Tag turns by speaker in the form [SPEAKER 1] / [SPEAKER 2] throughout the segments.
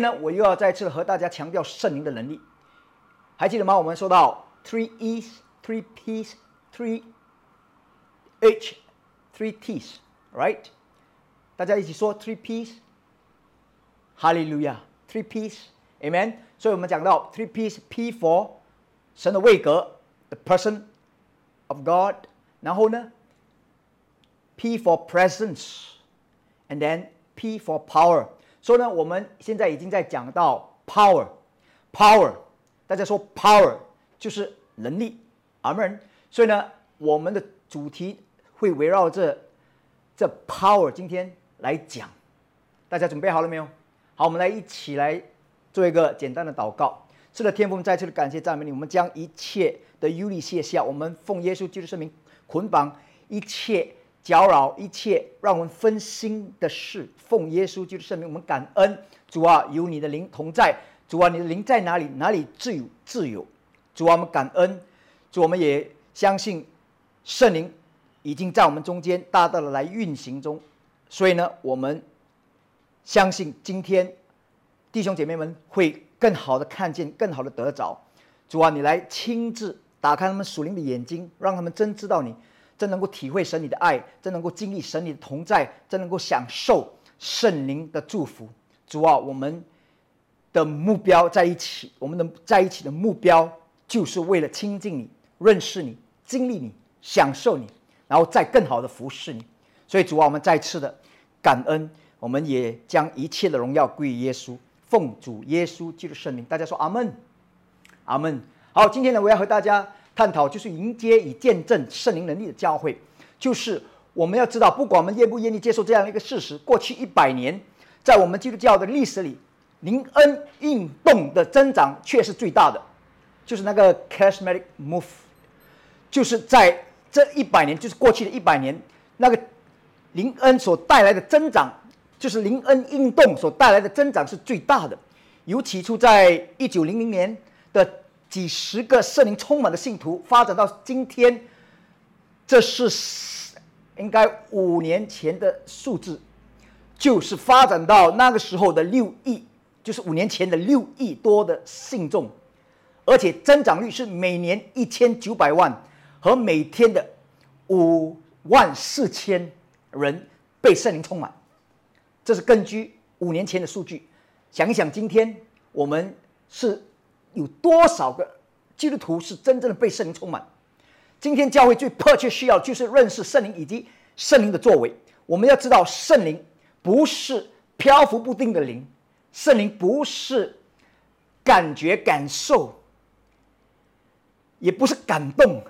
[SPEAKER 1] 天呢，我又要再次和大家强调圣灵的能力，还记得吗？我们说到 three E's, three P's, three H, three T's, right？大家一起说 three P's，哈利路亚，three P's，Amen。所以我们讲到 three P's，P for 神的位格，the person of God，然后呢，P for presence，and then P for power。 所以呢，我们现在已经在讲到 power，power，大家说 power 就是能力，阿门。所以呢，我们的主题会围绕着这 power 今天来讲，大家准备好了没有？好，我们来一起来做一个简单的祷告。是的，天父，再次的感谢赞美你，我们将一切的忧虑卸下，我们奉耶稣基督圣名捆绑一切。搅扰一切让我们分心的事，奉耶稣基督圣名，我们感恩主啊，有你的灵同在。主啊，你的灵在哪里？哪里自有自由。主啊，我们感恩。主，我们也相信圣灵已经在我们中间大大的来运行中。所以呢，我们相信今天弟兄姐妹们会更好的看见，更好的得着。主啊，你来亲自打开他们属灵的眼睛，让他们真知道你。真能够体会神你的爱，真能够经历神你的同在，真能够享受圣灵的祝福。主啊，我们的目标在一起，我们的在一起的目标就是为了亲近你、认识你、经历你、享受你，然后再更好的服侍你。所以主啊，我们再次的感恩，我们也将一切的荣耀归于耶稣，奉主耶稣基督圣名。大家说阿门，阿门。好，今天呢，我要和大家。探讨就是迎接以见证圣灵能力的教会，就是我们要知道，不管我们愿不愿意接受这样一个事实，过去一百年，在我们基督教的历史里，灵恩运动的增长却是最大的，就是那个 charismatic move，就是在这一百年，就是过去的一百年，那个灵恩所带来的增长，就是灵恩运动所带来的增长是最大的，尤其出在一九零零年的。几十个圣灵充满的信徒，发展到今天，这是应该五年前的数字，就是发展到那个时候的六亿，就是五年前的六亿多的信众，而且增长率是每年一千九百万和每天的五万四千人被圣灵充满，这是根据五年前的数据。想一想，今天我们是。有多少个基督徒是真正的被圣灵充满？今天教会最迫切需要就是认识圣灵以及圣灵的作为。我们要知道，圣灵不是漂浮不定的灵，圣灵不是感觉感受，也不是感动，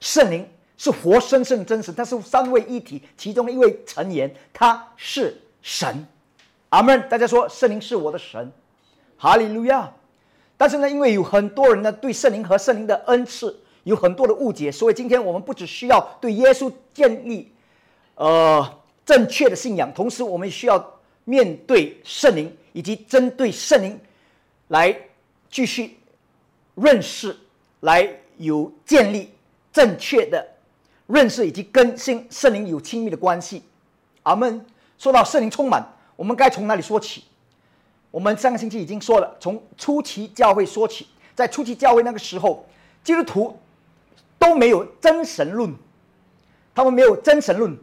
[SPEAKER 1] 圣灵是活生生的真实，它是三位一体其中的一位成员，他是神。阿门！大家说，圣灵是我的神，哈利路亚。但是呢，因为有很多人呢对圣灵和圣灵的恩赐有很多的误解，所以今天我们不只需要对耶稣建立，呃正确的信仰，同时我们需要面对圣灵，以及针对圣灵来继续认识，来有建立正确的认识，以及跟圣圣灵有亲密的关系。阿门。说到圣灵充满，我们该从哪里说起？我们上个星期已经说了，从初期教会说起，在初期教会那个时候，基督徒都没有真神论，他们没有真神论，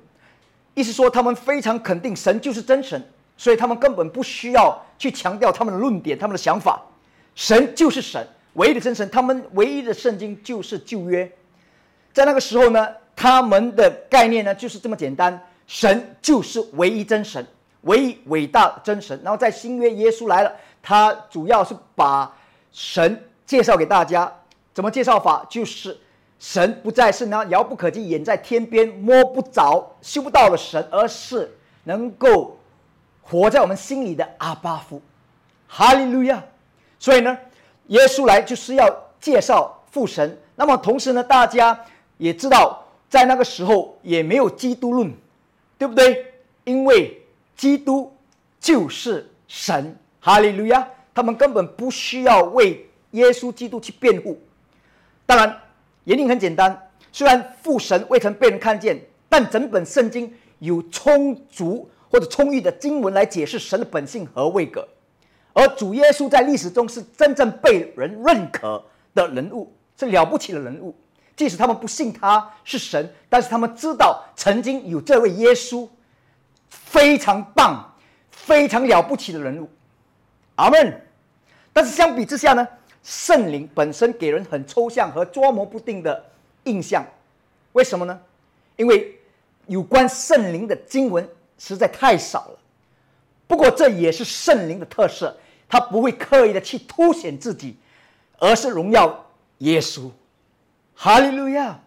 [SPEAKER 1] 意思说他们非常肯定神就是真神，所以他们根本不需要去强调他们的论点、他们的想法，神就是神，唯一的真神，他们唯一的圣经就是旧约，在那个时候呢，他们的概念呢就是这么简单，神就是唯一真神。唯一伟大真神，然后在新约耶稣来了，他主要是把神介绍给大家。怎么介绍法？就是神不再是那遥不可及、远在天边、摸不着、修不到的神，而是能够活在我们心里的阿巴夫。哈利路亚！所以呢，耶稣来就是要介绍父神。那么同时呢，大家也知道，在那个时候也没有基督论，对不对？因为基督就是神，哈利路亚！他们根本不需要为耶稣基督去辩护。当然，原因很简单：虽然父神未曾被人看见，但整本圣经有充足或者充裕的经文来解释神的本性和位格。而主耶稣在历史中是真正被人认可的人物，是了不起的人物。即使他们不信他是神，但是他们知道曾经有这位耶稣，非常棒、非常了不起的人物。阿门。但是相比之下呢，圣灵本身给人很抽象和捉摸不定的印象。为什么呢？因为有关圣灵的经文实在太少了。不过这也是圣灵的特色，他不会刻意的去凸显自己，而是荣耀耶稣。哈利路亚！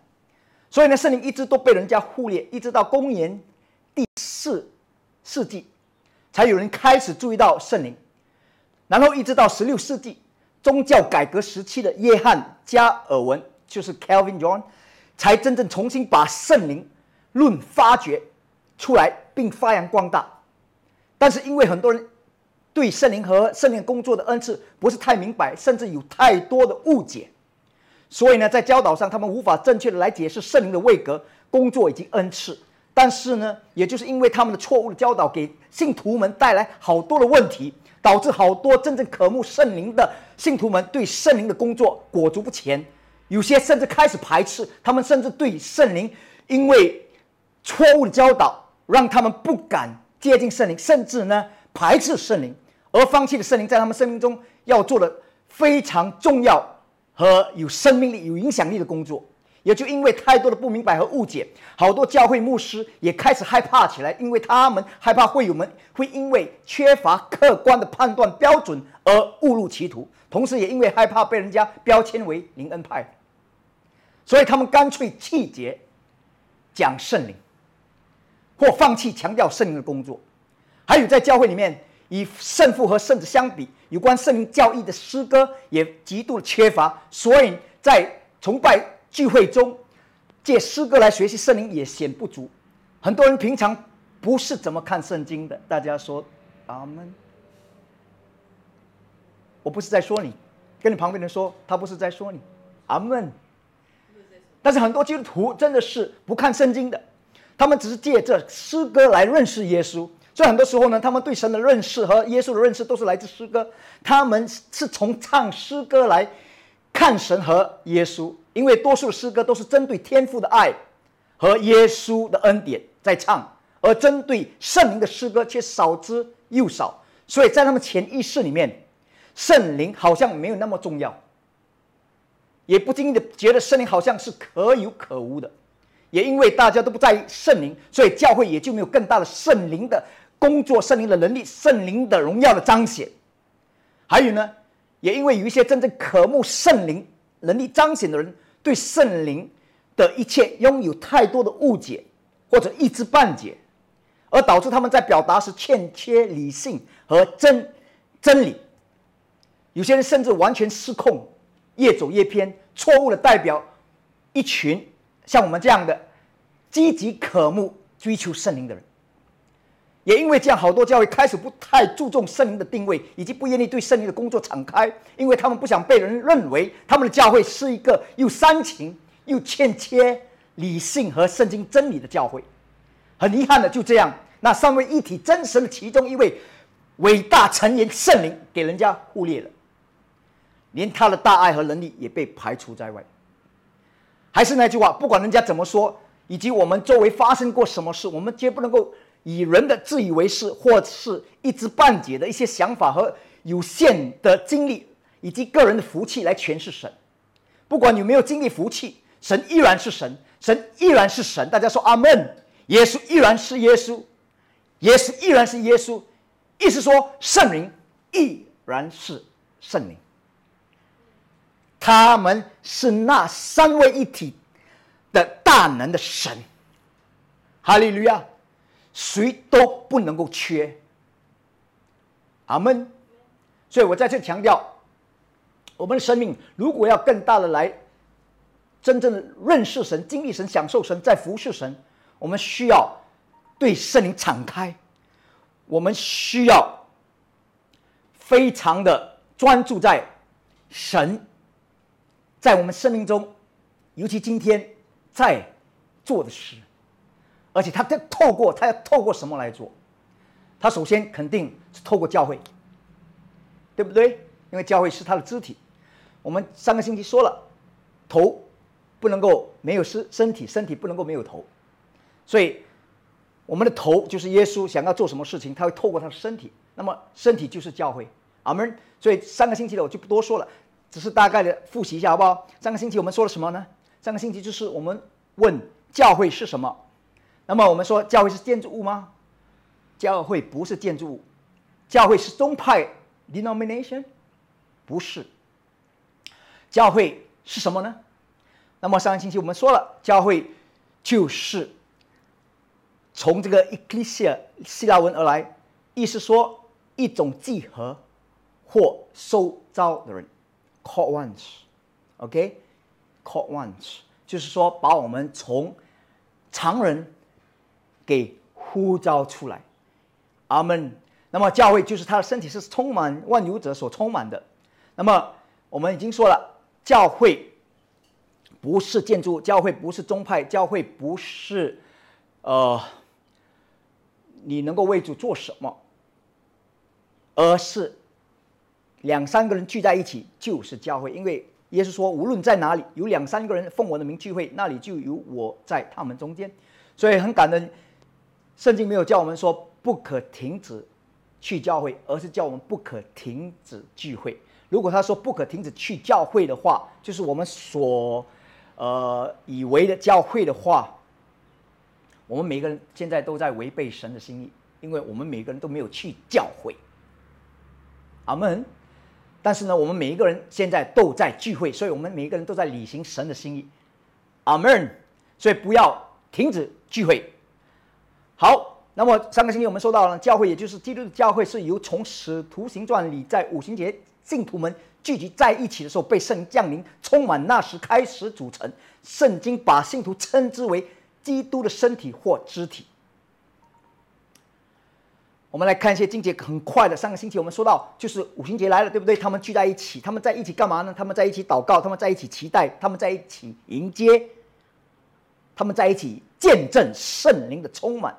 [SPEAKER 1] 所以呢，圣灵一直都被人家忽略，一直到公元第四世纪，才有人开始注意到圣灵。然后一直到十六世纪，宗教改革时期的约翰加尔文，就是 Calvin John，才真正重新把圣灵论发掘出来，并发扬光大。但是因为很多人对圣灵和圣灵工作的恩赐不是太明白，甚至有太多的误解。所以呢，在教导上，他们无法正确的来解释圣灵的位格、工作以及恩赐。但是呢，也就是因为他们的错误的教导，给信徒们带来好多的问题，导致好多真正渴慕圣灵的信徒们对圣灵的工作裹足不前。有些甚至开始排斥，他们甚至对圣灵，因为错误的教导，让他们不敢接近圣灵，甚至呢排斥圣灵，而放弃了圣灵在他们生命中要做的非常重要。和有生命力、有影响力的工作，也就因为太多的不明白和误解，好多教会牧师也开始害怕起来，因为他们害怕会友们会因为缺乏客观的判断标准而误入歧途，同时也因为害怕被人家标签为灵恩派，所以他们干脆弃绝讲圣灵，或放弃强调圣灵的工作，还有在教会里面。与圣父和圣子相比，有关圣灵教义的诗歌也极度缺乏，所以在崇拜聚会中借诗歌来学习圣灵也显不足。很多人平常不是怎么看圣经的，大家说阿门。我不是在说你，跟你旁边人说，他不是在说你，阿门。但是很多基督徒真的是不看圣经的，他们只是借着诗歌来认识耶稣。所以很多时候呢，他们对神的认识和耶稣的认识都是来自诗歌。他们是从唱诗歌来看神和耶稣，因为多数的诗歌都是针对天父的爱和耶稣的恩典在唱，而针对圣灵的诗歌却少之又少。所以在他们潜意识里面，圣灵好像没有那么重要，也不经意的觉得圣灵好像是可有可无的。也因为大家都不在意圣灵，所以教会也就没有更大的圣灵的。工作圣灵的能力，圣灵的荣耀的彰显，还有呢，也因为有一些真正渴慕圣灵能力彰显的人，对圣灵的一切拥有太多的误解或者一知半解，而导致他们在表达时欠缺理性和真真理。有些人甚至完全失控，越走越偏，错误的代表一群像我们这样的积极渴慕追求圣灵的人。也因为这样，好多教会开始不太注重圣灵的定位，以及不愿意对圣灵的工作敞开，因为他们不想被人认为他们的教会是一个又煽情又欠缺理性和圣经真理的教会。很遗憾的，就这样，那三位一体真神的其中一位伟大成员圣灵给人家忽略了，连他的大爱和能力也被排除在外。还是那句话，不管人家怎么说，以及我们周围发生过什么事，我们绝不能够。以人的自以为是或是一知半解的一些想法和有限的经历以及个人的福气来诠释神，不管有没有经历福气，神依然是神，神依然是神。大家说阿门。耶稣依然是耶稣，耶稣依然是耶稣，意思说圣灵依然是圣灵。他们是那三位一体的大能的神。哈利路亚。谁都不能够缺，阿门。所以我再次强调，我们的生命如果要更大的来真正的认识神、经历神、享受神、在服侍神，我们需要对圣灵敞开，我们需要非常的专注在神在我们生命中，尤其今天在做的事。而且他在透过他要透过什么来做？他首先肯定是透过教会，对不对？因为教会是他的肢体。我们上个星期说了，头不能够没有身身体，身体不能够没有头，所以我们的头就是耶稣想要做什么事情，他会透过他的身体。那么身体就是教会，阿门。所以上个星期的我就不多说了，只是大概的复习一下，好不好？上个星期我们说了什么呢？上个星期就是我们问教会是什么。那么我们说教会是建筑物吗？教会不是建筑物，教会是宗派 （denomination），不是。教会是什么呢？那么上个星期我们说了，教会就是从这个 ecclesia 希腊文而来，意思说一种集合或收招的人，call ones，OK，call ones，就是说把我们从常人给呼召出来。阿门。那么教会就是他的身体是充满万有者所充满的。那么我们已经说了。教会不是建筑，教会不是宗派，教会不是，呃，你能够为主做什么，而是两三个人聚在一起就是教会。因为耶稣说，无论在哪里有两三个人奉我的名聚会，那里就有我在他们中间。所以很感恩，圣经没有叫我们说不可停止去教会，而是叫我们不可停止聚会。如果他说不可停止去教会的话，就是我们所，呃，以为的教会的话，我们每个人现在都在违背神的心意，因为我们每个人都没有去教会。阿门。但是呢，我们每一个人现在都在聚会，所以我们每一个人都在履行神的心意。阿门。所以不要停止聚会。好，那么上个星期我们说到了教会，也就是基督的教会，是由从使徒行传里在五旬节。信徒们聚集在一起的时候，被圣降临充满，那时开始组成。圣经把信徒称之为基督的身体或肢体。我们来看一些经节，很快的。上个星期我们说到，就是五旬节来了，对不对？他们聚在一起，他们在一起干嘛呢？他们在一起祷告，他们在一起期待，他们在一起迎接，他们在一起见证圣灵的充满。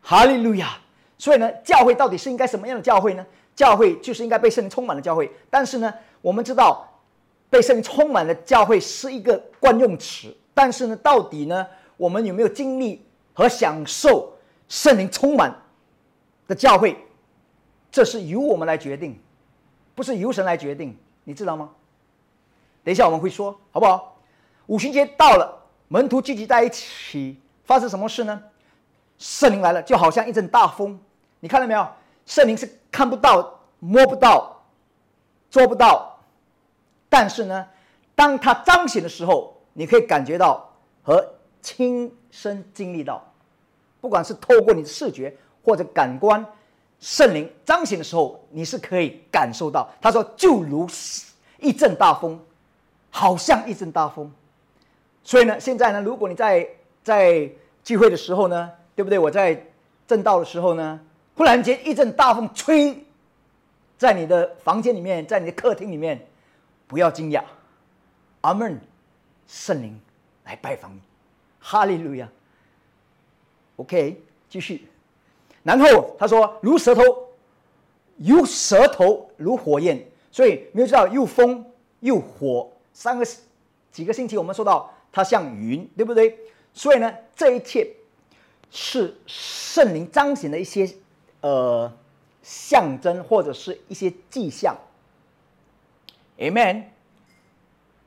[SPEAKER 1] 哈利路亚！所以呢，教会到底是应该什么样的教会呢？教会就是应该被圣灵充满的教会，但是呢，我们知道被圣灵充满的教会是一个惯用词，但是呢，到底呢，我们有没有经历和享受圣灵充满的教会？这是由我们来决定，不是由神来决定，你知道吗？等一下我们会说，好不好？五旬节到了，门徒聚集在一起，发生什么事呢？圣灵来了，就好像一阵大风，你看到没有？圣灵是看不到、摸不到、做不到，但是呢，当他彰显的时候，你可以感觉到和亲身经历到，不管是透过你的视觉或者感官，圣灵彰显的时候，你是可以感受到。他说，就如一阵大风，好像一阵大风。所以呢，现在呢，如果你在在聚会的时候呢，对不对？我在正道的时候呢。忽然间，一阵大风吹在你的房间里面，在你的客厅里面，不要惊讶，阿门，圣灵来拜访你，哈利路亚。OK，继续。然后他说，如舌头，有舌头如火焰，所以没有知道又风又火，三个几个星期我们说到它像云，对不对？所以呢，这一切是圣灵彰显的一些。呃，象征或者是一些迹象，Amen，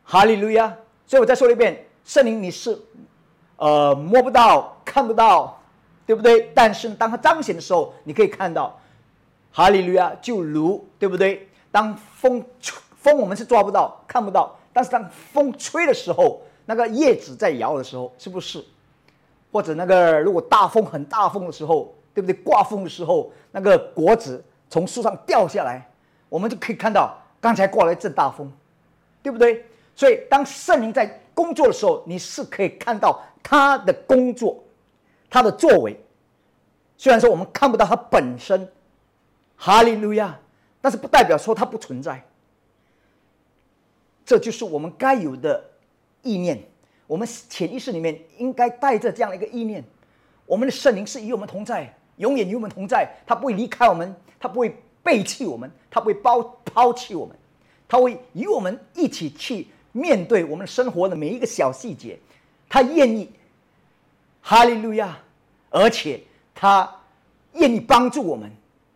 [SPEAKER 1] 哈利路亚。所以我再说一遍，圣灵你是呃摸不到、看不到，对不对？但是当它彰显的时候，你可以看到，哈利路亚，就如对不对？当风吹，风我们是抓不到、看不到，但是当风吹的时候，那个叶子在摇的时候，是不是？或者那个如果大风很大风的时候。对不对？刮风的时候，那个果子从树上掉下来，我们就可以看到刚才刮了一阵大风，对不对？所以当圣灵在工作的时候，你是可以看到他的工作，他的作为。虽然说我们看不到他本身，哈利路亚，但是不代表说他不存在。这就是我们该有的意念，我们潜意识里面应该带着这样的一个意念：我们的圣灵是与我们同在。永远与我们同在，他不会离开我们，他不会背弃我们，他不会抛抛弃我们，他会与我们一起去面对我们生活的每一个小细节，他愿意，哈利路亚，而且他愿意帮助我们，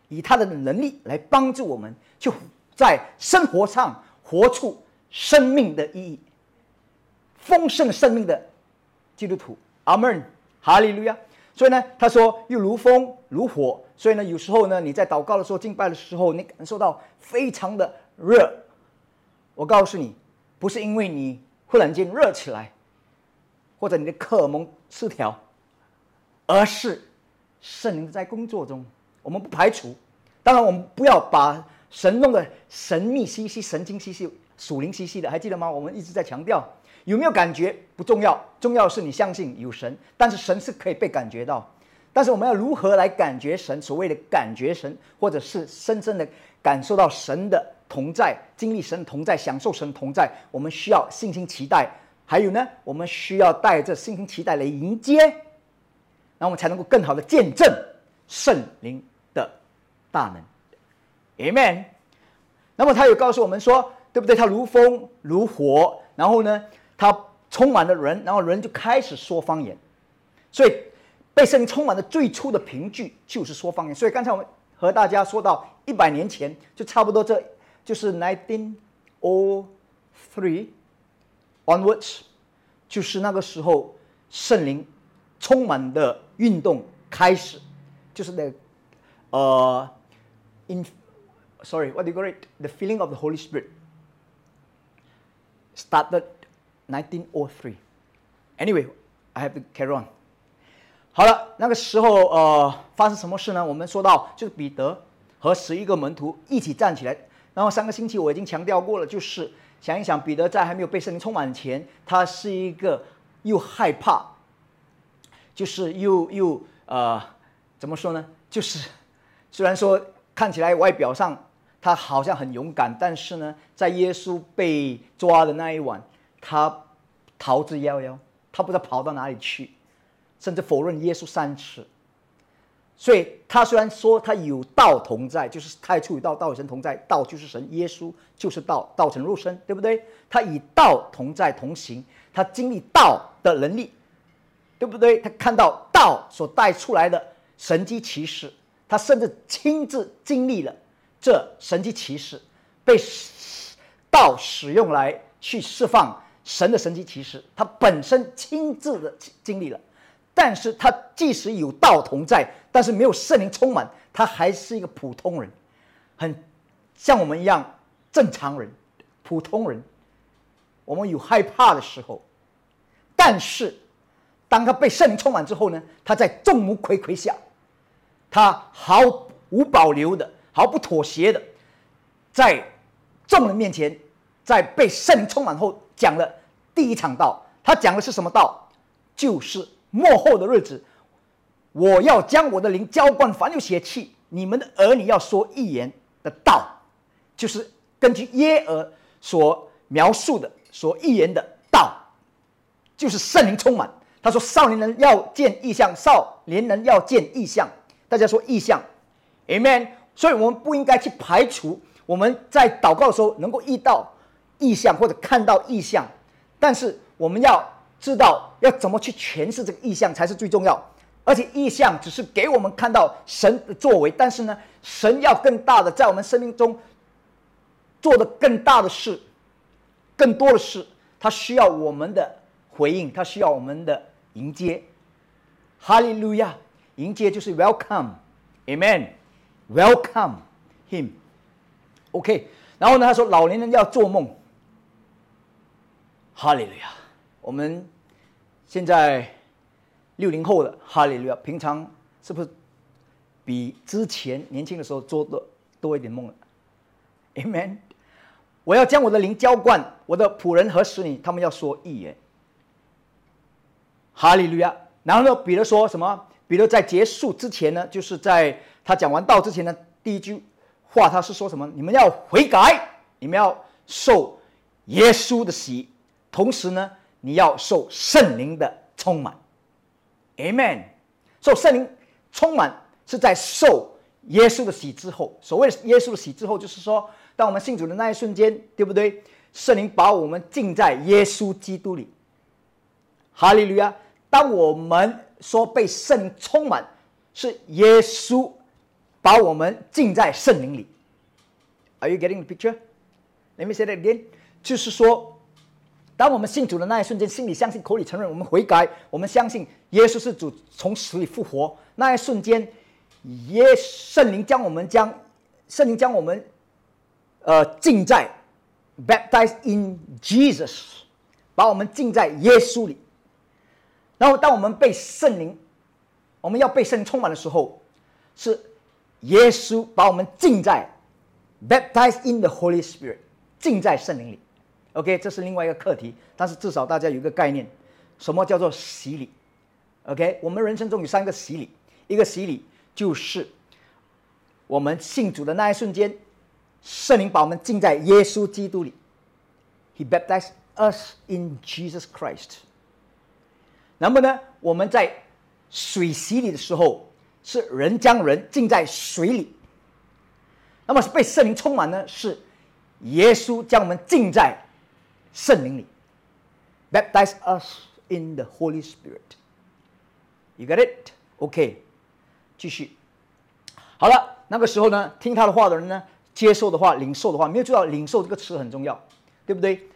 [SPEAKER 1] 以他的能力来帮助我们，就在生活上活出生命的意义，丰盛生命的基督徒，阿门，哈利路亚。所以呢，他说又如风如火，所以呢，有时候呢，你在祷告的时候、敬拜的时候，你感受到非常的热。我告诉你，不是因为你忽然间热起来，或者你的荷尔蒙失调，而是圣灵在工作中。我们不排除，当然我们不要把神弄得神秘兮兮、神经兮兮、属灵兮兮的，还记得吗？我们一直在强调。有没有感觉不重要，重要是你相信有神，但是神是可以被感觉到。但是我们要如何来感觉神？所谓的感觉神，或者是深深的感受到神的同在，经历神同在，享受神同在。我们需要信心期待，还有呢，我们需要带着信心期待来迎接，那我们才能够更好的见证圣灵的大能。Amen。那么他有告诉我们说，对不对？他如风如火，然后呢？他充满了人，然后人就开始说方言，所以被圣灵充满的最初的凭据就是说方言。所以刚才我们和大家说到一百年前，就差不多这就是 nineteen o three onwards，就是那个时候圣灵充满的运动开始，就是那呃，in sorry what do you call it the feeling of the Holy Spirit started. Nineteen or three. Anyway, I have to carry on. 好了，那个时候呃，发生什么事呢？我们说到就是彼得和十一个门徒一起站起来。然后上个星期我已经强调过了，就是想一想，彼得在还没有被圣灵充满前，他是一个又害怕，就是又又呃，怎么说呢？就是虽然说看起来外表上他好像很勇敢，但是呢，在耶稣被抓的那一晚。他逃之夭夭，他不知道跑到哪里去，甚至否认耶稣三次。所以他虽然说他有道同在，就是太初与道，道与神同在，道就是神，耶稣就是道，道成肉身，对不对？他以道同在同行，他经历道的能力，对不对？他看到道所带出来的神迹奇事，他甚至亲自经历了这神迹奇事，被道使用来去释放。神的神迹其实，他本身亲自的经历了，但是他即使有道同在，但是没有圣灵充满，他还是一个普通人，很像我们一样正常人，普通人。我们有害怕的时候，但是当他被圣灵充满之后呢？他在众目睽睽下，他毫无保留的、毫不妥协的，在众人面前，在被圣灵充满后讲了。第一场道，他讲的是什么道？就是末后的日子，我要将我的灵浇灌凡有血气，你们的儿女要说预言的道，就是根据耶尔所描述的、所预言的道，就是圣灵充满。他说：“少年人要见异象，少年人要见异象。”大家说异象，Amen。所以我们不应该去排除我们在祷告的时候能够遇到意象或者看到意象。但是我们要知道要怎么去诠释这个意象才是最重要，而且意象只是给我们看到神的作为，但是呢，神要更大的在我们生命中做的更大的事，更多的事，他需要我们的回应，他需要我们的迎接。哈利路亚，迎接就是 welcome，amen，welcome him。OK，然后呢，他说老年人要做梦。哈利路亚！我们现在六零后的哈利路亚，平常是不是比之前年轻的时候做的多一点梦了？Amen！我要将我的灵浇灌我的仆人和使女，他们要说预言。哈利路亚！然后呢，彼得说什么？彼得在结束之前呢，就是在他讲完道之前的第一句话，他是说什么？你们要悔改，你们要受耶稣的洗。同时呢，你要受圣灵的充满，Amen。受圣灵充满是在受耶稣的喜之后，所谓耶稣的喜之后，就是说，当我们信主的那一瞬间，对不对？圣灵把我们浸在耶稣基督里。哈利路亚！当我们说被圣灵充满，是耶稣把我们浸在圣灵里。Are you getting the picture? Let me say that again. 就是说，当我们信主的那一瞬间，心里相信，口里承认，我们悔改，我们相信耶稣是主，从死里复活那一瞬间，耶圣灵将我们将圣灵将我们呃浸在 baptized in Jesus，把我们浸在耶稣里。然后，当我们被圣灵，我们要被圣灵充满的时候，是耶稣把我们浸在 baptized in the Holy Spirit，浸在圣灵里。OK，这是另外一个课题，但是至少大家有一个概念，什么叫做洗礼？OK，我们人生中有三个洗礼，一个洗礼就是我们信主的那一瞬间，圣灵把我们浸在耶稣基督里，He baptized us in Jesus Christ。那么呢，我们在水洗礼的时候，是人将人浸在水里，那么被圣灵充满呢，是耶稣将我们浸在。圣灵里，baptize us in the Holy Spirit。You get it? OK，继续。好了，那个时候呢，听他的话的人呢，接受的话，领受的话，没有知道领受这个词很重要，对不对？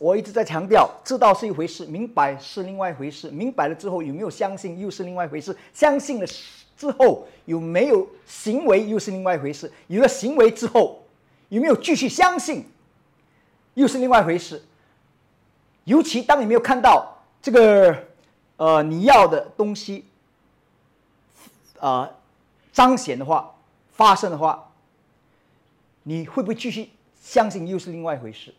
[SPEAKER 1] 我一直在强调，知道是一回事，明白是另外一回事。明白了之后，有没有相信又是另外一回事。相信了之后，有没有行为又是另外一回事。有了行为之后，有没有继续相信，又是另外一回事。尤其当你没有看到这个，呃，你要的东西，啊，彰显的话，发生的话，你会不会继续相信？又是另外一回事。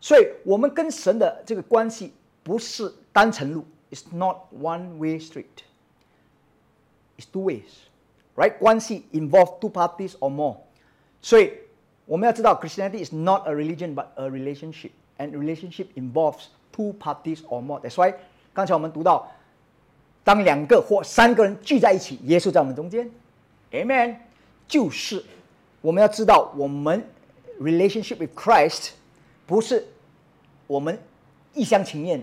[SPEAKER 1] 所以，我们跟神的这个关系不是单程路，it's not one way street，it's two ways，right？关系 involve two parties or more。所以，我们要知道，Christianity is not a religion but a relationship。And relationship involves two parties or more. That's why 刚才我们读到，当两个或三个人聚在一起，耶稣在我们中间，Amen。就是我们要知道，我们 relationship with Christ 不是我们一厢情愿，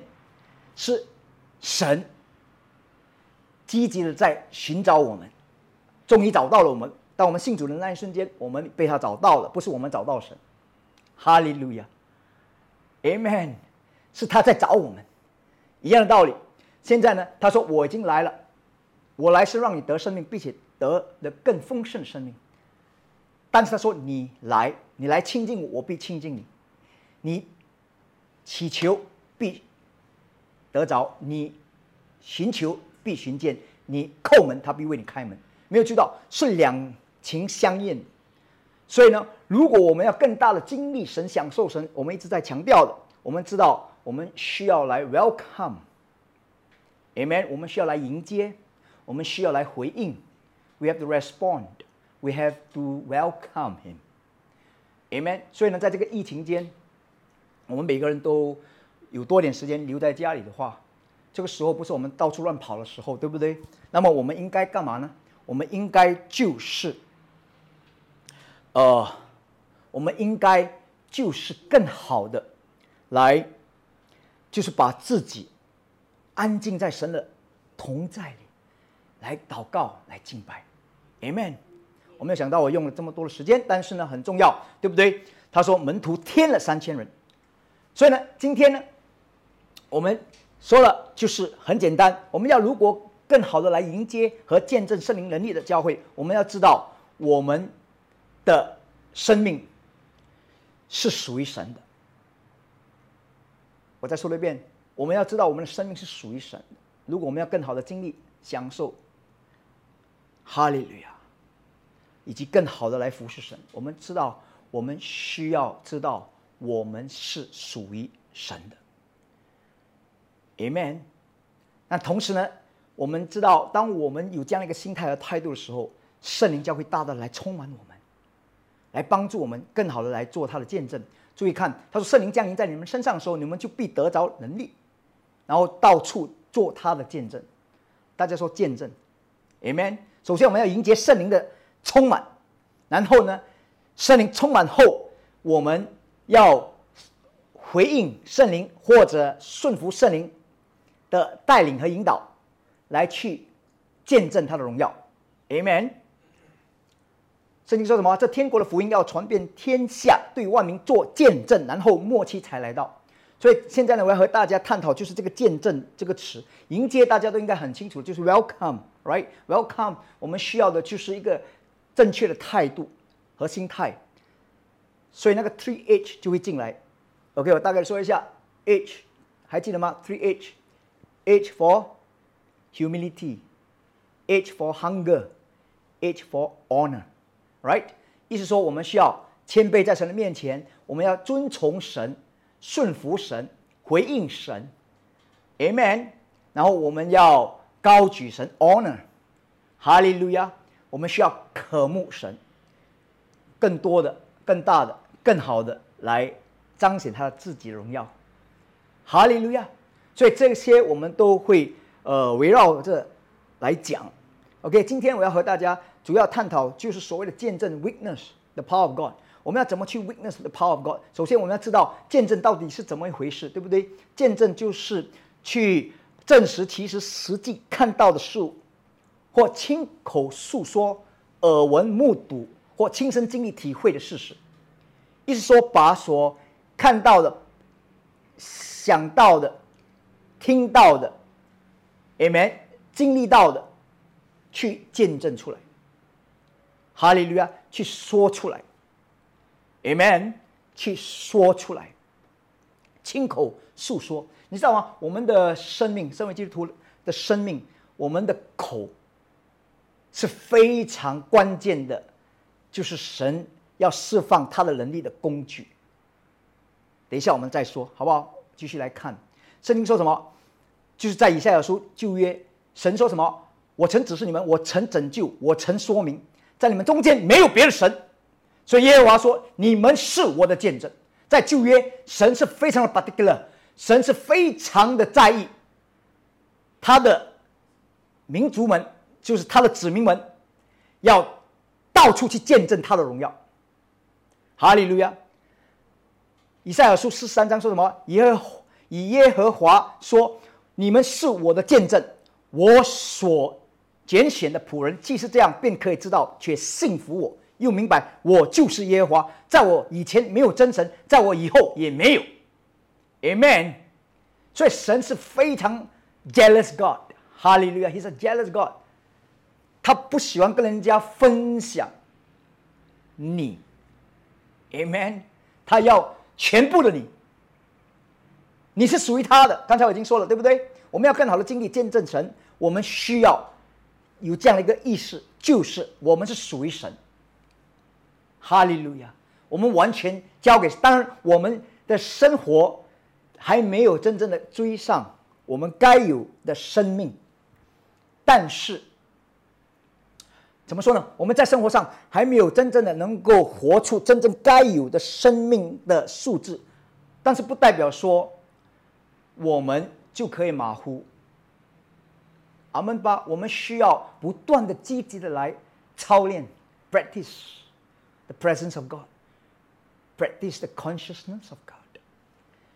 [SPEAKER 1] 是神积极的在寻找我们，终于找到了我们。当我们信主的那一瞬间，我们被他找到了，不是我们找到神。哈利路亚。Amen，是他在找我们，一样的道理。现在呢，他说我已经来了，我来是让你得生命，并且得的更丰盛的生命。但是他说你来，你来亲近我，我必亲近你。你祈求必得着，你寻求必寻见，你叩门他必为你开门。没有知道是两情相应。所以呢，如果我们要更大的经历神、享受神，我们一直在强调的，我们知道我们需要来 welcome，amen，我们需要来迎接，我们需要来回应，we have to respond，we have to welcome him，amen。所以呢，在这个疫情间，我们每个人都有多点时间留在家里的话，这个时候不是我们到处乱跑的时候，对不对？那么我们应该干嘛呢？我们应该就是。呃，我们应该就是更好的来，就是把自己安静在神的同在里，来祷告，来敬拜，Amen。我没有想到我用了这么多的时间，但是呢很重要，对不对？他说门徒添了三千人，所以呢，今天呢，我们说了就是很简单，我们要如果更好的来迎接和见证圣灵能力的教会，我们要知道我们。的生命是属于神的。我再说了一遍，我们要知道我们的生命是属于神的。如果我们要更好的经历、享受哈利路亚，以及更好的来服侍神，我们知道我们需要知道我们是属于神的。Amen。那同时呢，我们知道，当我们有这样一个心态和态度的时候，圣灵将会大大来充满我们。来帮助我们更好的来做他的见证。注意看，他说：“圣灵降临在你们身上的时候，你们就必得着能力，然后到处做他的见证。”大家说见证，Amen。首先，我们要迎接圣灵的充满，然后呢，圣灵充满后，我们要回应圣灵或者顺服圣灵的带领和引导，来去见证他的荣耀。Amen。圣经说什么？这天国的福音要传遍天下，对万民做见证，然后末期才来到。所以现在呢，我要和大家探讨，就是这个“见证”这个词，迎接大家都应该很清楚，就是 “welcome”，right？“welcome”，我们需要的就是一个正确的态度和心态。所以那个 three H 就会进来。OK，我大概说一下 H，还记得吗？Three H，H for humility，H for hunger，H for honor。Right，意思说我们需要谦卑在神的面前，我们要遵从神、顺服神、回应神，Amen。然后我们要高举神，Honor，哈利路亚。我们需要渴慕神，更多的、更大的、更好的来彰显他的自己的荣耀，哈利路亚。所以这些我们都会呃围绕着来讲。OK，今天我要和大家。主要探讨就是所谓的见证 （witness），the power of God。我们要怎么去 witness the power of God？首先，我们要知道见证到底是怎么一回事，对不对？见证就是去证实其实实际看到的事物，或亲口诉说、耳闻目睹或亲身经历体会的事实。意思说，把所看到的、想到的、听到的，amen，经历到的，去见证出来。哈利路亚，去说出来，Amen，去说出来，亲口诉说，你知道吗？我们的生命，身为基督徒的生命，我们的口是非常关键的，就是神要释放他的能力的工具。等一下我们再说，好不好？继续来看，圣经说什么？就是在以赛亚书旧约，神说什么？我曾指示你们，我曾拯救，我曾说明。在你们中间没有别的神，所以耶和华说：“你们是我的见证。”在旧约，神是非常的 particular，神是非常的在意他的民族们，就是他的子民们，要到处去见证他的荣耀。哈利路亚！以赛亚书十三章说什么？耶和以耶和华说：“你们是我的见证，我所。”拣选的仆人，既是这样，便可以知道，却信服我，又明白我就是耶和华，在我以前没有真神，在我以后也没有。Amen。所以神是非常 jealous God，哈利路亚，He's a jealous God。他不喜欢跟人家分享你，Amen。他要全部的你，你是属于他的。刚才我已经说了，对不对？我们要更好的经历见证神，我们需要。有这样的一个意识，就是我们是属于神。哈利路亚！我们完全交给。当然，我们的生活还没有真正的追上我们该有的生命，但是怎么说呢？我们在生活上还没有真正的能够活出真正该有的生命的素质，但是不代表说我们就可以马虎。阿门吧！我们需要不断的、积极的来操练，practice the presence of God，practice the consciousness of God。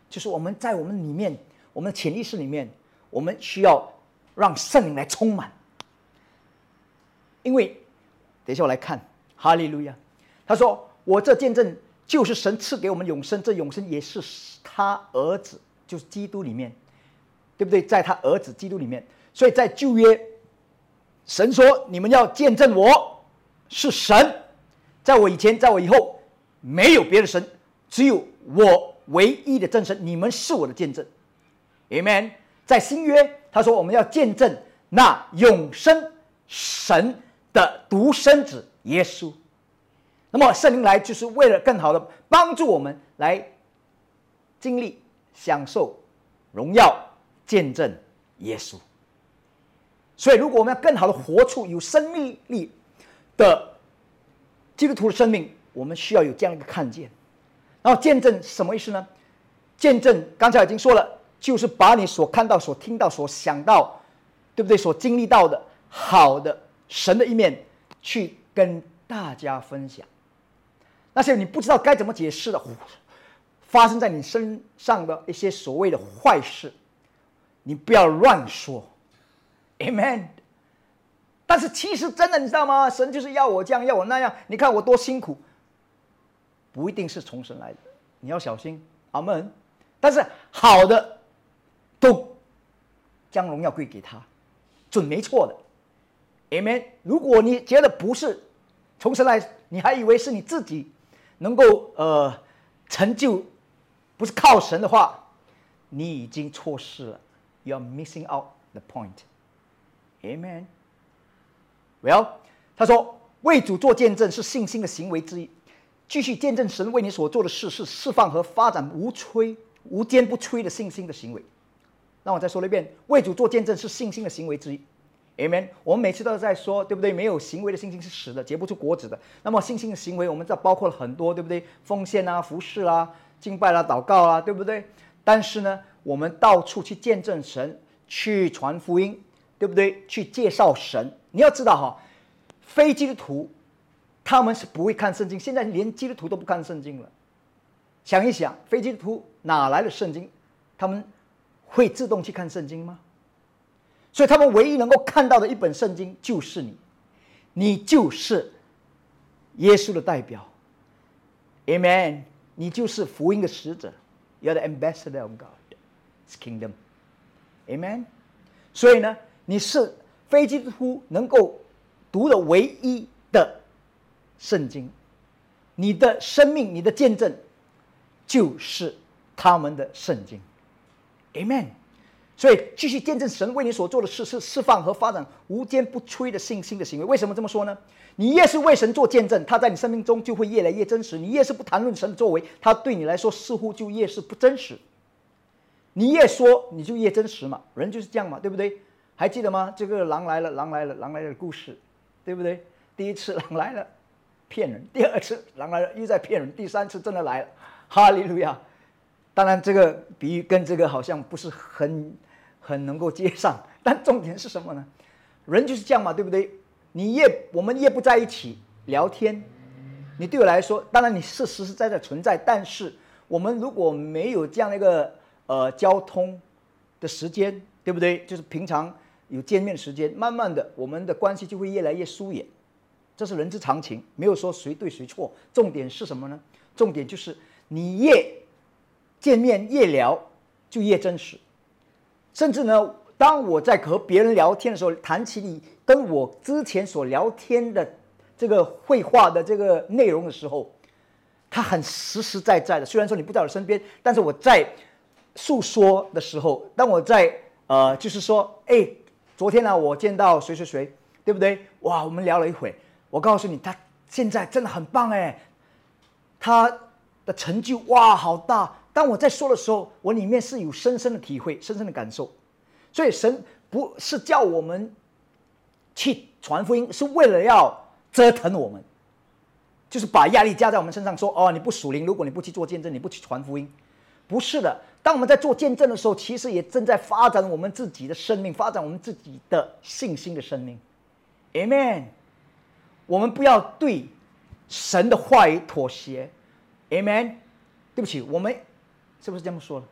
[SPEAKER 1] 就是我们在我们里面，我们的潜意识里面，我们需要让圣灵来充满。因为，等一下我来看，哈利路亚。他说：“我这见证就是神赐给我们永生，这永生也是他儿子，就是基督里面，对不对？在他儿子基督里面。”所以在旧约，神说：“你们要见证我是神，在我以前，在我以后，没有别的神，只有我唯一的真神。你们是我的见证。” Amen。在新约，他说：“我们要见证那永生神的独生子耶稣。”那么圣灵来就是为了更好的帮助我们来经历、享受荣耀、见证耶稣。所以，如果我们要更好的活出有生命力的基督徒的生命，我们需要有这样一个看见。然后，见证什么意思呢？见证刚才已经说了，就是把你所看到、所听到、所想到，对不对？所经历到的好的神的一面，去跟大家分享。那些你不知道该怎么解释的，发生在你身上的一些所谓的坏事，你不要乱说，Amen。但是其实真的，你知道吗？神就是要我这样，要我那样。你看我多辛苦，不一定是从神来的，你要小心。阿门。但是好的，都将荣耀归给他，准没错的。Amen。如果你觉得不是从神来，你还以为是你自己能够呃成就，不是靠神的话，你已经错失了。You are missing out the point. Amen. Well，他说为主做见证是信心的行为之一，继续见证神为你所做的事是释放和发展无吹无坚不摧的信心的行为。那我再说了一遍，为主做见证是信心的行为之一。Amen。我们每次都在说，对不对？没有行为的信心是死的，结不出果子的。那么信心的行为，我们这包括了很多，对不对？奉献啊，服侍啦，敬拜啦，祷告啦，对不对？但是呢，我们到处去见证神，去传福音，对不对？去介绍神。你要知道哈，非基督徒他们是不会看圣经，现在连基督徒都不看圣经了。想一想，非基督徒哪来的圣经？他们会自动去看圣经吗？所以他们唯一能够看到的一本圣经就是你，你就是耶稣的代表，Amen。你就是福音的使者，You're the ambassador of God's kingdom，Amen。所以呢，你是。非基督徒能够读的唯一的圣经，你的生命、你的见证，就是他们的圣经，Amen。所以继续见证神为你所做的事，是释放和发展无坚不摧的信心的行为。为什么这么说呢？你越是为神做见证，他在你生命中就会越来越真实；你越是不谈论神的作为，他对你来说似乎就越是不真实。你越说，你就越真实嘛，人就是这样嘛，对不对？还记得吗？这个狼来了，狼来了，狼来了的故事，对不对？第一次狼来了，骗人；第二次狼来了，又在骗人；第三次真的来了，哈利路亚！当然，这个比喻跟这个好像不是很很能够接上，但重点是什么呢？人就是这样嘛，对不对？你越我们越不在一起聊天，你对我来说，当然你是实实在在存在，但是我们如果没有这样的一个呃交通的时间，对不对？就是平常。有见面时间，慢慢的，我们的关系就会越来越疏远，这是人之常情，没有说谁对谁错。重点是什么呢？重点就是你越见面越聊，就越真实。甚至呢，当我在和别人聊天的时候，谈起你跟我之前所聊天的这个绘画的这个内容的时候，他很实实在在的。虽然说你不在我身边，但是我在诉说的时候，当我在呃，就是说，哎。昨天呢，我见到谁谁谁，对不对？哇，我们聊了一会。我告诉你，他现在真的很棒哎，他的成就哇好大。当我在说的时候，我里面是有深深的体会、深深的感受。所以神不是叫我们去传福音，是为了要折腾我们，就是把压力加在我们身上，说哦你不属灵，如果你不去做见证，你不去传福音，不是的。当我们在做见证的时候，其实也正在发展我们自己的生命，发展我们自己的信心的生命。Amen。我们不要对神的话语妥协。Amen。对不起，我们是不是这么说的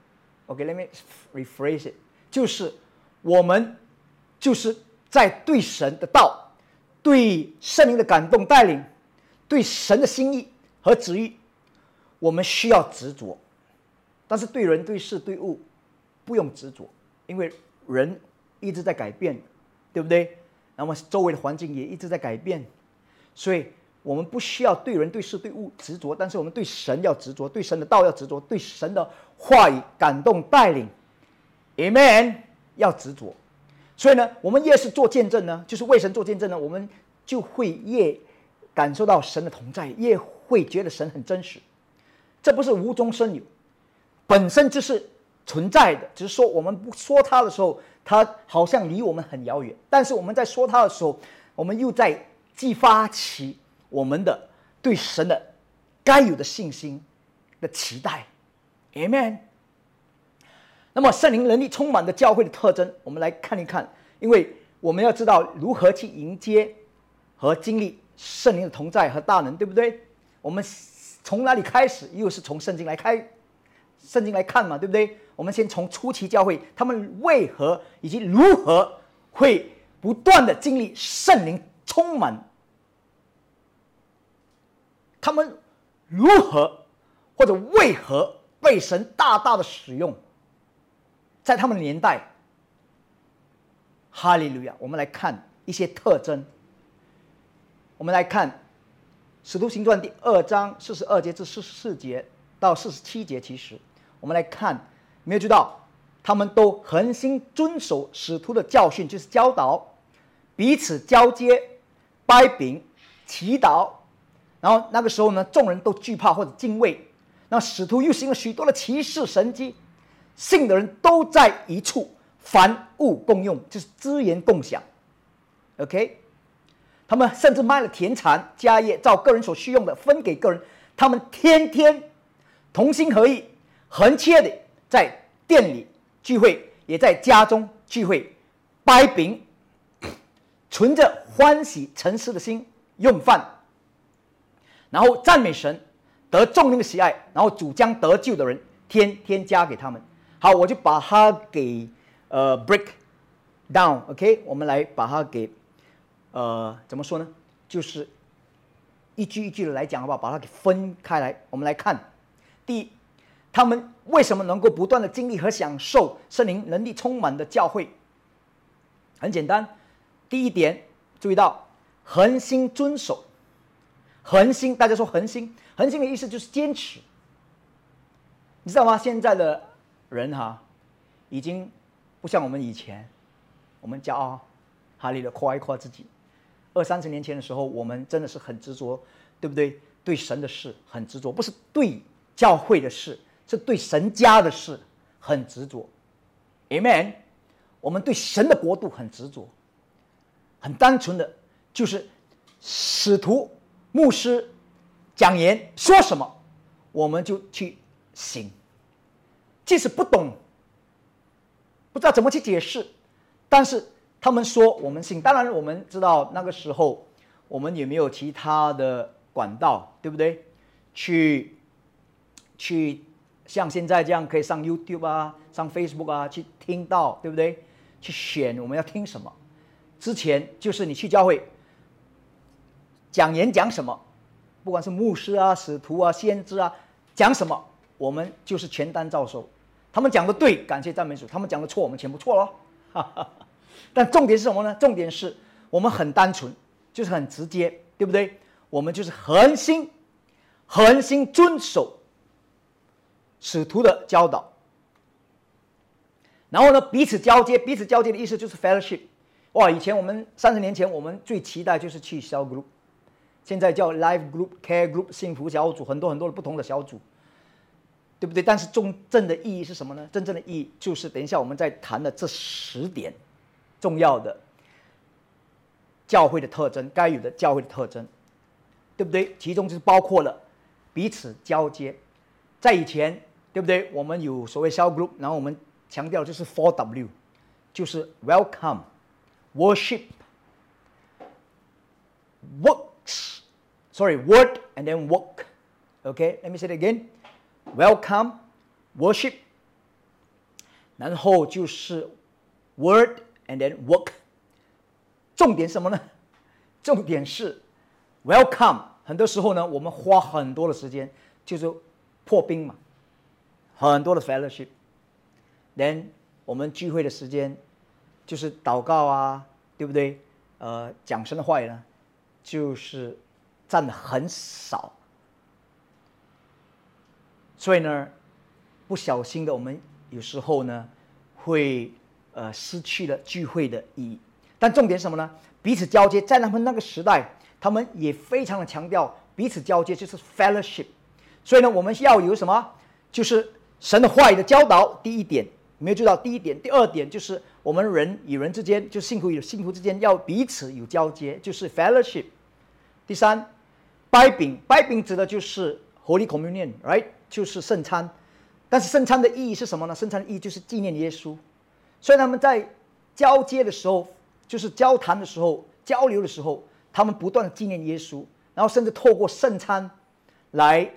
[SPEAKER 1] ？OK，let me rephrase it。就是我们就是在对神的道、对圣灵的感动带领、对神的心意和旨意，我们需要执着。但是对人、对事、对物，不用执着，因为人一直在改变，对不对？那么周围的环境也一直在改变，所以我们不需要对人、对事、对物执着，但是我们对神要执着，对神的道要执着，对神的话语感动带领，Amen，要执着。所以呢，我们越是做见证呢，就是为神做见证呢，我们就会越感受到神的同在，越会觉得神很真实。这不是无中生有。本身就是存在的，只是说我们不说它的时候，它好像离我们很遥远。但是我们在说它的时候，我们又在激发起我们的对神的该有的信心的期待。Amen。那么圣灵能力充满的教会的特征，我们来看一看。因为我们要知道如何去迎接和经历圣灵的同在和大能，对不对？我们从哪里开始？又是从圣经来开，圣经来看嘛，对不对？我们先从初期教会，他们为何以及如何会不断的经历圣灵充满，他们如何或者为何被神大大的使用，在他们年代，哈利路亚！我们来看一些特征。我们来看《使徒行传》第二章四十二节至四十四节到四十七节。其实，我们来看，没有知道，他们都恒心遵守使徒的教训，就是教导，彼此交接，掰饼，祈祷。然后那个时候呢，众人都惧怕或者敬畏。那使徒又行了许多的奇事神迹，信的人都在一处，凡物共用，就是资源共享。OK。他们甚至卖了田产家业，照个人所需用的分给个人。他们天天同心合意、横切的在店里聚会，也在家中聚会，掰饼，存着欢喜诚实的心用饭，然后赞美神，得众人的喜爱。然后主将得救的人天天加给他们。好，我就把它给呃 break down，OK，我们来把它给。呃，怎么说呢？就是一句一句的来讲，好不好？把它给分开来。我们来看，第一，他们为什么能够不断的经历和享受圣灵能力充满的教会？很简单，第一点，注意到恒心遵守，恒心，大家说恒心，恒心的意思就是坚持。你知道吗？现在的人哈，已经不像我们以前，我们骄傲，哈利的夸一夸自己。二三十年前的时候，我们真的是很执着，对不对？对神的事很执着，不是对教会的事，是对神家的事很执着。Amen。我们对神的国度很执着，很单纯的，就是使徒、牧师讲言说什么，我们就去行。即使不懂，不知道怎么去解释，但是。他们说我们信，当然我们知道那个时候我们也没有其他的管道，对不对？去去像现在这样可以上 YouTube 啊，上 Facebook 啊去听到，对不对？去选我们要听什么。之前就是你去教会讲演讲什么，不管是牧师啊、使徒啊、先知啊讲什么，我们就是全单照收。他们讲的对，感谢赞美主；他们讲的错，我们全部错了。但重点是什么呢？重点是我们很单纯，就是很直接，对不对？我们就是恒心、恒心遵守使徒的教导。然后呢，彼此交接，彼此交接的意思就是 fellowship。哇，以前我们三十年前我们最期待就是去小 group，现在叫 live group、care group、幸福小组，很多很多的不同的小组，对不对？但是真正的意义是什么呢？真正的意义就是等一下我们在谈的这十点。重要的教会的特征，该有的教会的特征，对不对？其中就是包括了彼此交接。在以前，对不对？我们有所谓小 group，然后我们强调就是 Four W，就是 Welcome、Worship、Works。Sorry, Word and then Work，OK？Let me say it again. Welcome, Worship，然后就是 Word。And then work，重点什么呢？重点是 welcome。很多时候呢，我们花很多的时间，就是破冰嘛，很多的 fellowship。Then 我们聚会的时间，就是祷告啊，对不对？呃，讲神的话语呢，就是占的很少。所以呢，不小心的，我们有时候呢，会。呃，失去了聚会的意义。但重点什么呢？彼此交接，在他们那个时代，他们也非常的强调彼此交接就是 fellowship。所以呢，我们要有什么？就是神的话语的教导。第一点，没有注意到第一点。第二点就是我们人与人之间，就信徒与信徒之间要彼此有交接，就是 fellowship。第三，掰饼，掰饼指的就是 Holy Communion，right？就是圣餐。但是圣餐的意义是什么呢？圣餐的意义就是纪念耶稣。所以他们在交接的时候，就是交谈的时候、交流的时候，他们不断的纪念耶稣，然后甚至透过圣餐来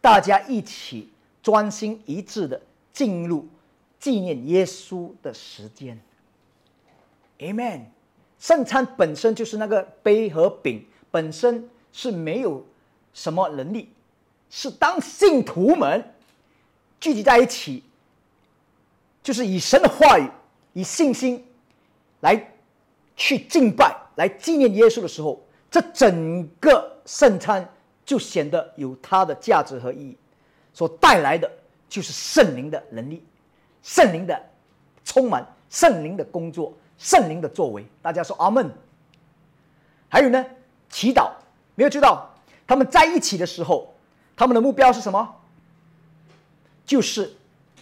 [SPEAKER 1] 大家一起专心一致的进入纪念耶稣的时间。Amen。圣餐本身就是那个杯和饼本身是没有什么能力，是当信徒们聚集在一起，就是以神的话语、以信心来去敬拜、来纪念耶稣的时候，这整个圣餐就显得有它的价值和意义。所带来的就是圣灵的能力、圣灵的充满、圣灵的工作。圣灵的作为，大家说阿门。还有呢，祈祷没有知道他们在一起的时候，他们的目标是什么？就是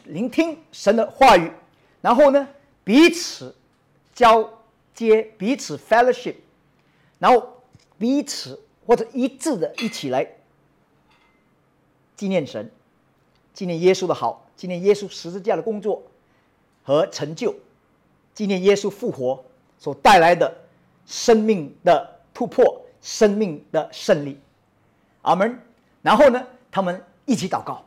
[SPEAKER 1] 聆听神的话语，然后呢，彼此交接，彼此 fellowship，然后彼此或者一致的一起来纪念神，纪念耶稣的好，纪念耶稣十字架的工作和成就。纪念耶稣复活所带来的生命的突破、生命的胜利，阿门。然后呢，他们一起祷告，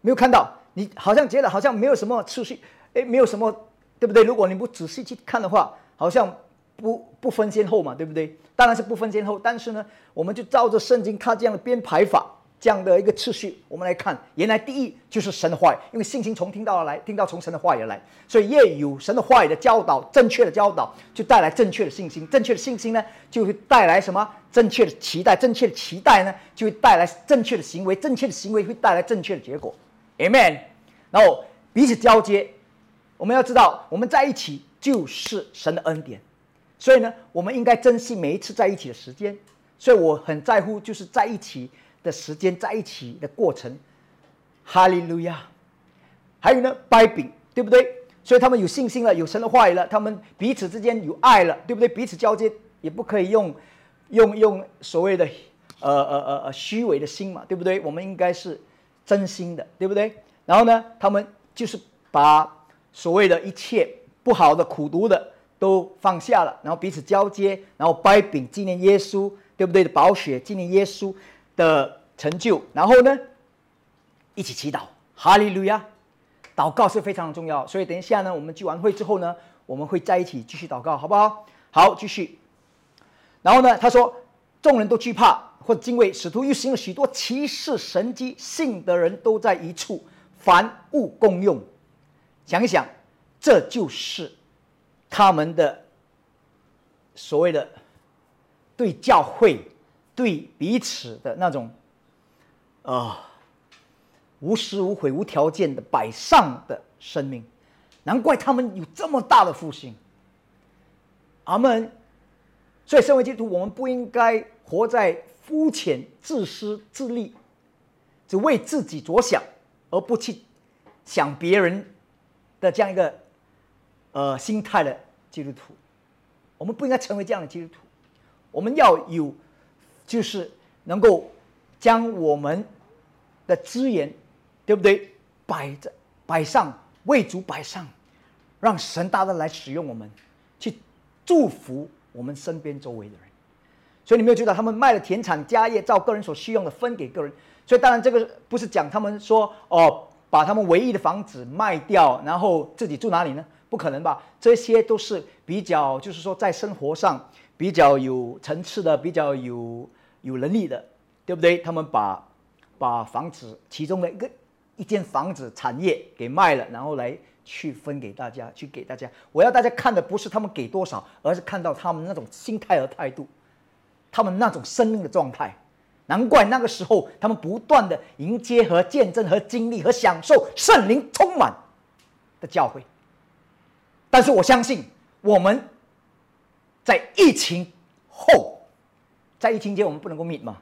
[SPEAKER 1] 没有看到你，好像觉得好像没有什么次序，哎，没有什么，对不对？如果你不仔细去看的话，好像不不分先后嘛，对不对？当然是不分先后，但是呢，我们就照着圣经它这样的编排法。这样的一个次序，我们来看，原来第一就是神的话语，因为信心从听到而来，听到从神的话语而来，所以越有神的话语的教导，正确的教导就带来正确的信心，正确的信心呢就会带来什么？正确的期待，正确的期待呢就会带来正确的行为，正确的行为会带来正确的结果，Amen。然后彼此交接，我们要知道我们在一起就是神的恩典，所以呢，我们应该珍惜每一次在一起的时间，所以我很在乎就是在一起。的时间在一起的过程，哈利路亚。还有呢，掰饼，对不对？所以他们有信心了，有神的话语了，他们彼此之间有爱了，对不对？彼此交接也不可以用用用所谓的呃呃呃呃虚伪的心嘛，对不对？我们应该是真心的，对不对？然后呢，他们就是把所谓的一切不好的、苦毒的都放下了，然后彼此交接，然后掰饼纪念耶稣，对不对？的宝血纪念耶稣。的成就，然后呢，一起祈祷，哈利路亚！祷告是非常重要，所以等一下呢，我们聚完会之后呢，我们会在一起继续祷告，好不好？好，继续。然后呢，他说，众人都惧怕或敬畏，使徒又行了许多奇事神迹，信的人都在一处，凡物共用。想一想，这就是他们的所谓的对教会。对彼此的那种，啊，无私无悔、无条件的摆上的生命，难怪他们有这么大的复兴。阿门。所以，身为基督徒，我们不应该活在肤浅、自私自利、只为自己着想，而不去想别人的这样一个呃心态的基督徒。我们不应该成为这样的基督徒。我们要有。就是能够将我们的资源，对不对？摆着摆上，为主摆上，让神大大来使用我们，去祝福我们身边周围的人。所以你没有觉得他们卖了田产家业，照个人所需用的分给个人。所以当然这个不是讲他们说哦，把他们唯一的房子卖掉，然后自己住哪里呢？不可能吧？这些都是比较，就是说在生活上比较有层次的，比较有。有能力的，对不对？他们把把房子其中的一个一间房子产业给卖了，然后来去分给大家，去给大家。我要大家看的不是他们给多少，而是看到他们那种心态和态度，他们那种生命的状态。难怪那个时候他们不断的迎接和见证和经历和享受圣灵充满的教会。但是我相信我们在疫情后。在疫情间，我们不能够 meet 嘛，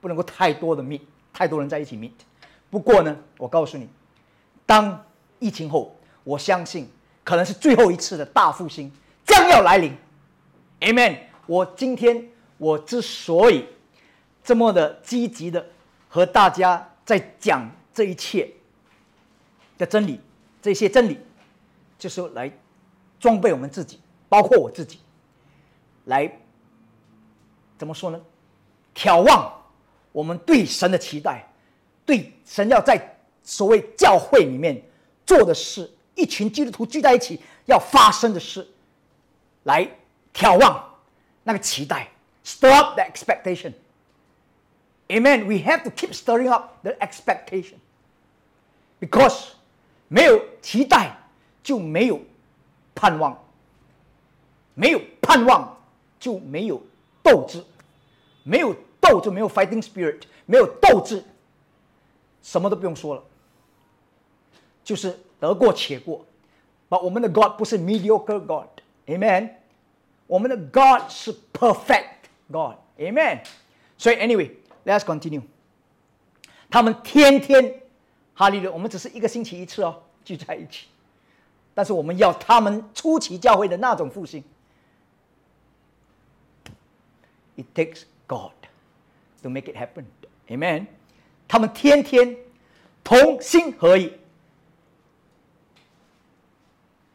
[SPEAKER 1] 不能够太多的 meet，太多人在一起 meet。不过呢，我告诉你，当疫情后，我相信可能是最后一次的大复兴将要来临。Amen。我今天我之所以这么的积极的和大家在讲这一切的真理，这些真理，就是来装备我们自己，包括我自己，来。怎么说呢？眺望我们对神的期待，对神要在所谓教会里面做的事，一群基督徒聚在一起要发生的事，来眺望那个期待，stir up the expectation。Amen. We have to keep stirring up the expectation because 没有期待就没有盼望，没有盼望就没有斗志，没有斗就没有 fighting spirit，没有斗志，什么都不用说了，就是得过且过。把我们的 God 不是 mediocre God，Amen。我们的 God 是 perfect God，Amen。所以 anyway，let's continue。他们天天。哈利路，我们只是一个星期一次哦，聚在一起。但是我们要他们初期教会的那种复兴。It takes God to make it happen. Amen. 他们天天同心合意。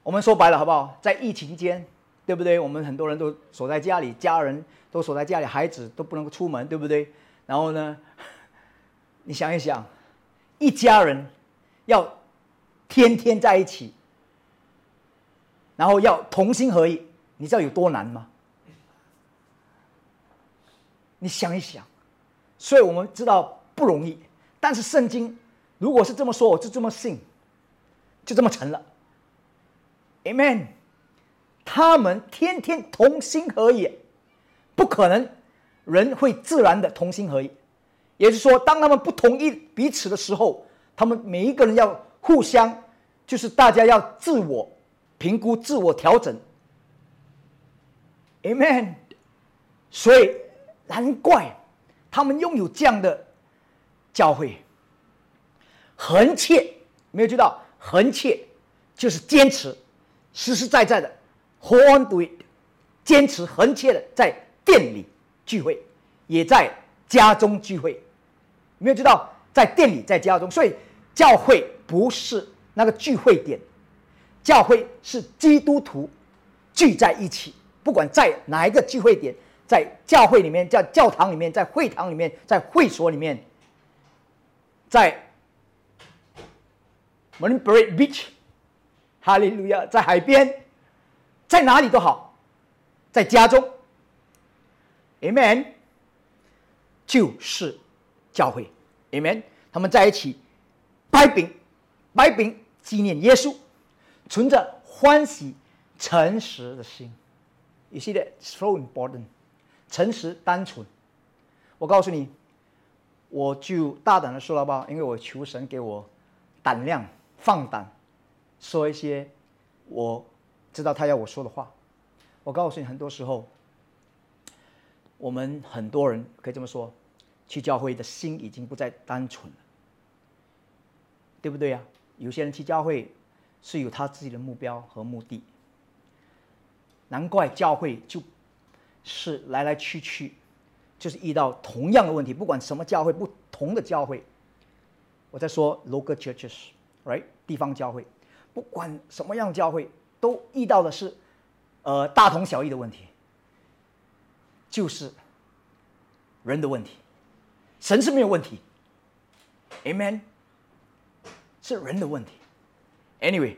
[SPEAKER 1] 我们说白了好不好？在疫情间，对不对？我们很多人都锁在家里，家人都锁在家里，孩子都不能够出门，对不对？然后呢，你想一想。一家人要天天在一起，然后要同心合意，你知道有多难吗？你想一想，所以我们知道不容易。但是圣经如果是这么说，我就这么信，就这么成了。Amen。他们天天同心合意，不可能人会自然的同心合意。也就是说，当他们不同意彼此的时候，他们每一个人要互相，就是大家要自我评估、自我调整。Amen。所以难怪他们拥有这样的教会，恒切没有知道，恒切就是坚持，实实在在的，hold on to it，坚持恒切的在店里聚会，也在。家中聚会，没有知道在店里，在家中，所以教会不是那个聚会点，教会是基督徒聚在一起，不管在哪一个聚会点，在教会里面，在教堂里面，在会堂里面，在会所里面，在 Marine Parade Beach，哈利路亚，在海边，在哪里都好，在家中，Amen。就是教会，Amen。他们在一起摆饼，摆饼纪念耶稣，存着欢喜诚实的心。You see that? So important。诚实单纯。我告诉你，我就大胆的说了吧，因为我求神给我胆量，放胆说一些我知道他要我说的话。我告诉你，很多时候。我们很多人可以这么说，去教会的心已经不再单纯了，对不对呀？有些人去教会是有他自己的目标和目的，难怪教会就是来来去去，就是遇到同样的问题。不管什么教会，不同的教会，我在说 local churches，right？地方教会，不管什么样教会，都遇到的是呃大同小异的问题。就是人的问题，神是没有问题，Amen。是人的问题，Anyway，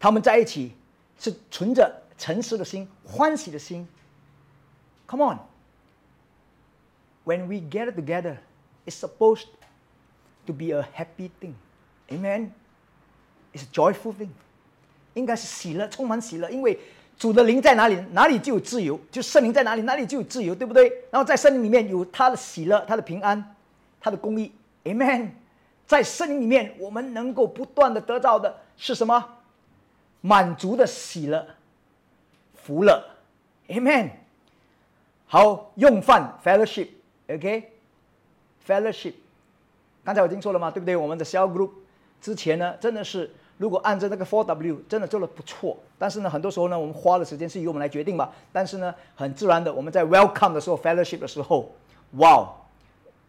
[SPEAKER 1] 他们在一起是存着诚实的心、欢喜的心。Come on，when we get together, it's supposed to be a happy thing, Amen. It's a joyful thing，应该是喜乐，充满喜乐，因为。主的灵在哪里，哪里就有自由；就圣灵在哪里，哪里就有自由，对不对？然后在圣灵里面有他的喜乐、他的平安、他的公义，Amen。在圣灵里面，我们能够不断的得到的是什么？满足的喜乐、福乐，Amen。好，用饭 Fellowship，OK？Fellowship，刚才我已经说了嘛，对不对？我们的 Cell Group 之前呢，真的是。如果按照那个 Four W 真的做的不错，但是呢，很多时候呢，我们花的时间是由我们来决定吧。但是呢，很自然的，我们在 Welcome 的时候，Fellowship 的时候，哇，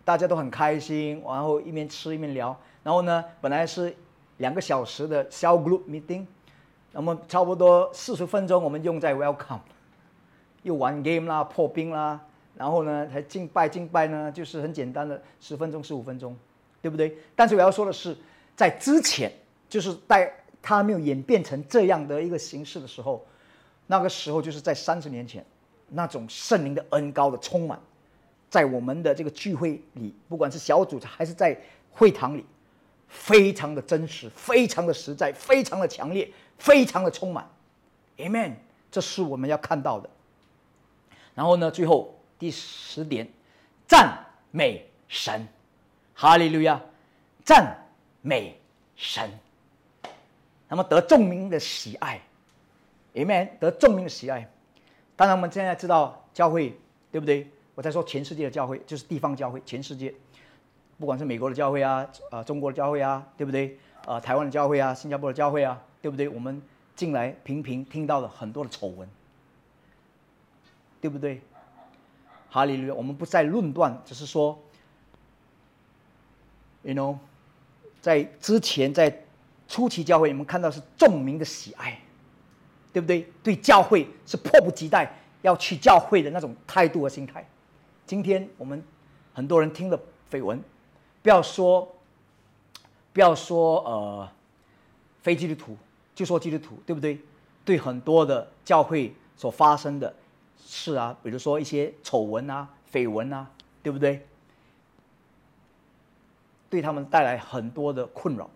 [SPEAKER 1] 大家都很开心，然后一面吃一面聊。然后呢，本来是两个小时的 Cell Group Meeting，那么差不多四十分钟我们用在 Welcome，又玩 game 啦、破冰啦，然后呢，还敬拜敬拜呢，就是很简单的十分钟、十五分钟，对不对？但是我要说的是，在之前，就是在它没有演变成这样的一个形式的时候，那个时候就是在三十年前，那种圣灵的恩高的充满，在我们的这个聚会里，不管是小组还是在会堂里，非常的真实，非常的实在，非常的强烈，非常的充满，Amen。这是我们要看到的。然后呢，最后。第十点，赞美神，哈利路亚，赞美神。那么得众民的喜爱，Amen，得众民的喜爱。当然，我们现在知道教会，对不对？我在说全世界的教会，就是地方教会，全世界，不管是美国的教会啊，啊，中国的教会啊，对不对？啊，台湾的教会啊，新加坡的教会啊，对不对？我们近来频频听到了很多的丑闻，对不对？哈利路！我们不再论断，只是说，you know，在之前在初期教会，你们看到是众民的喜爱，对不对？对教会是迫不及待要去教会的那种态度和心态。今天我们很多人听了绯闻，不要说，不要说呃，非基督徒，就说基督徒，对不对？对很多的教会所发生的。是啊，比如说一些丑闻啊、绯闻啊，对不对？对他们带来很多的困扰，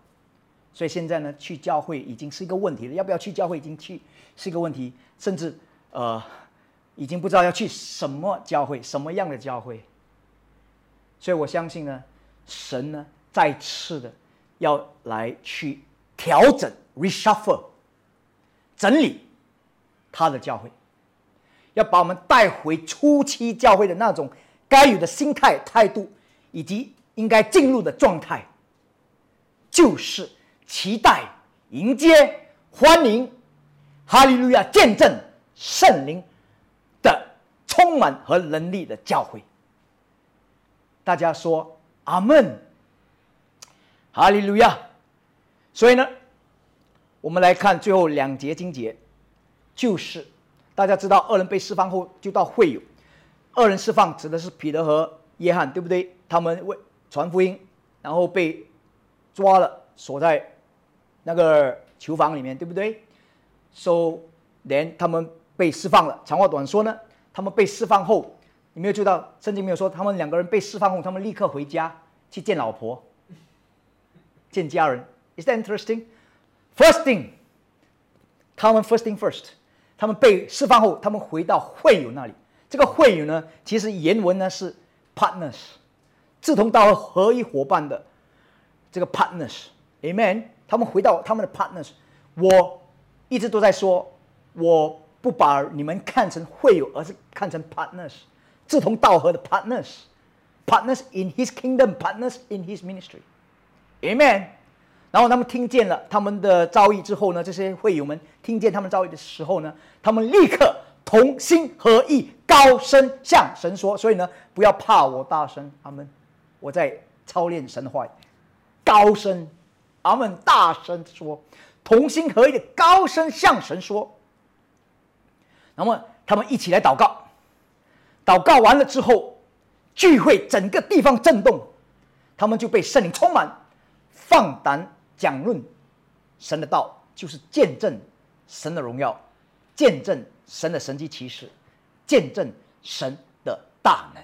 [SPEAKER 1] 所以现在呢，去教会已经是一个问题了。要不要去教会已经去是一个问题，甚至呃，已经不知道要去什么教会、什么样的教会。所以我相信呢，神呢再次的要来去调整、reshuffle、整理他的教会。要把我们带回初期教会的那种该有的心态、态度，以及应该进入的状态，就是期待、迎接、欢迎，哈利路亚，见证圣灵的充满和能力的教会。大家说阿门，哈利路亚。所以呢，我们来看最后两节经节，就是。大家知道，二人被释放后就到会友。二人释放指的是彼得和约翰，对不对？他们为传福音，然后被抓了，锁在那个囚房里面，对不对？So then 他们被释放了。长话短说呢，他们被释放后，你没有注意到圣经没有说他们两个人被释放后，他们立刻回家去见老婆、见家人。Is that interesting? First thing，他们 first thing first。他们被释放后，他们回到会友那里。这个会友呢，其实原文呢是 partners，志同道合、合一伙伴的这个 partners，amen。他们回到他们的 partners。我一直都在说，我不把你们看成会友，而是看成 partners，志同道合的 partners，partners in His kingdom，partners in His ministry，amen。然后他们听见了他们的遭遇之后呢，这些会友们听见他们遭遇的时候呢，他们立刻同心合意，高声向神说。所以呢，不要怕我大声，阿门。我在操练神话，高声，阿门，大声说，同心合意的高声向神说。那么他们一起来祷告，祷告完了之后，聚会整个地方震动，他们就被圣灵充满，放胆。讲论神的道，就是见证神的荣耀，见证神的神迹奇事，见证神的大能。